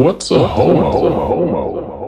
What's a What's? A homo?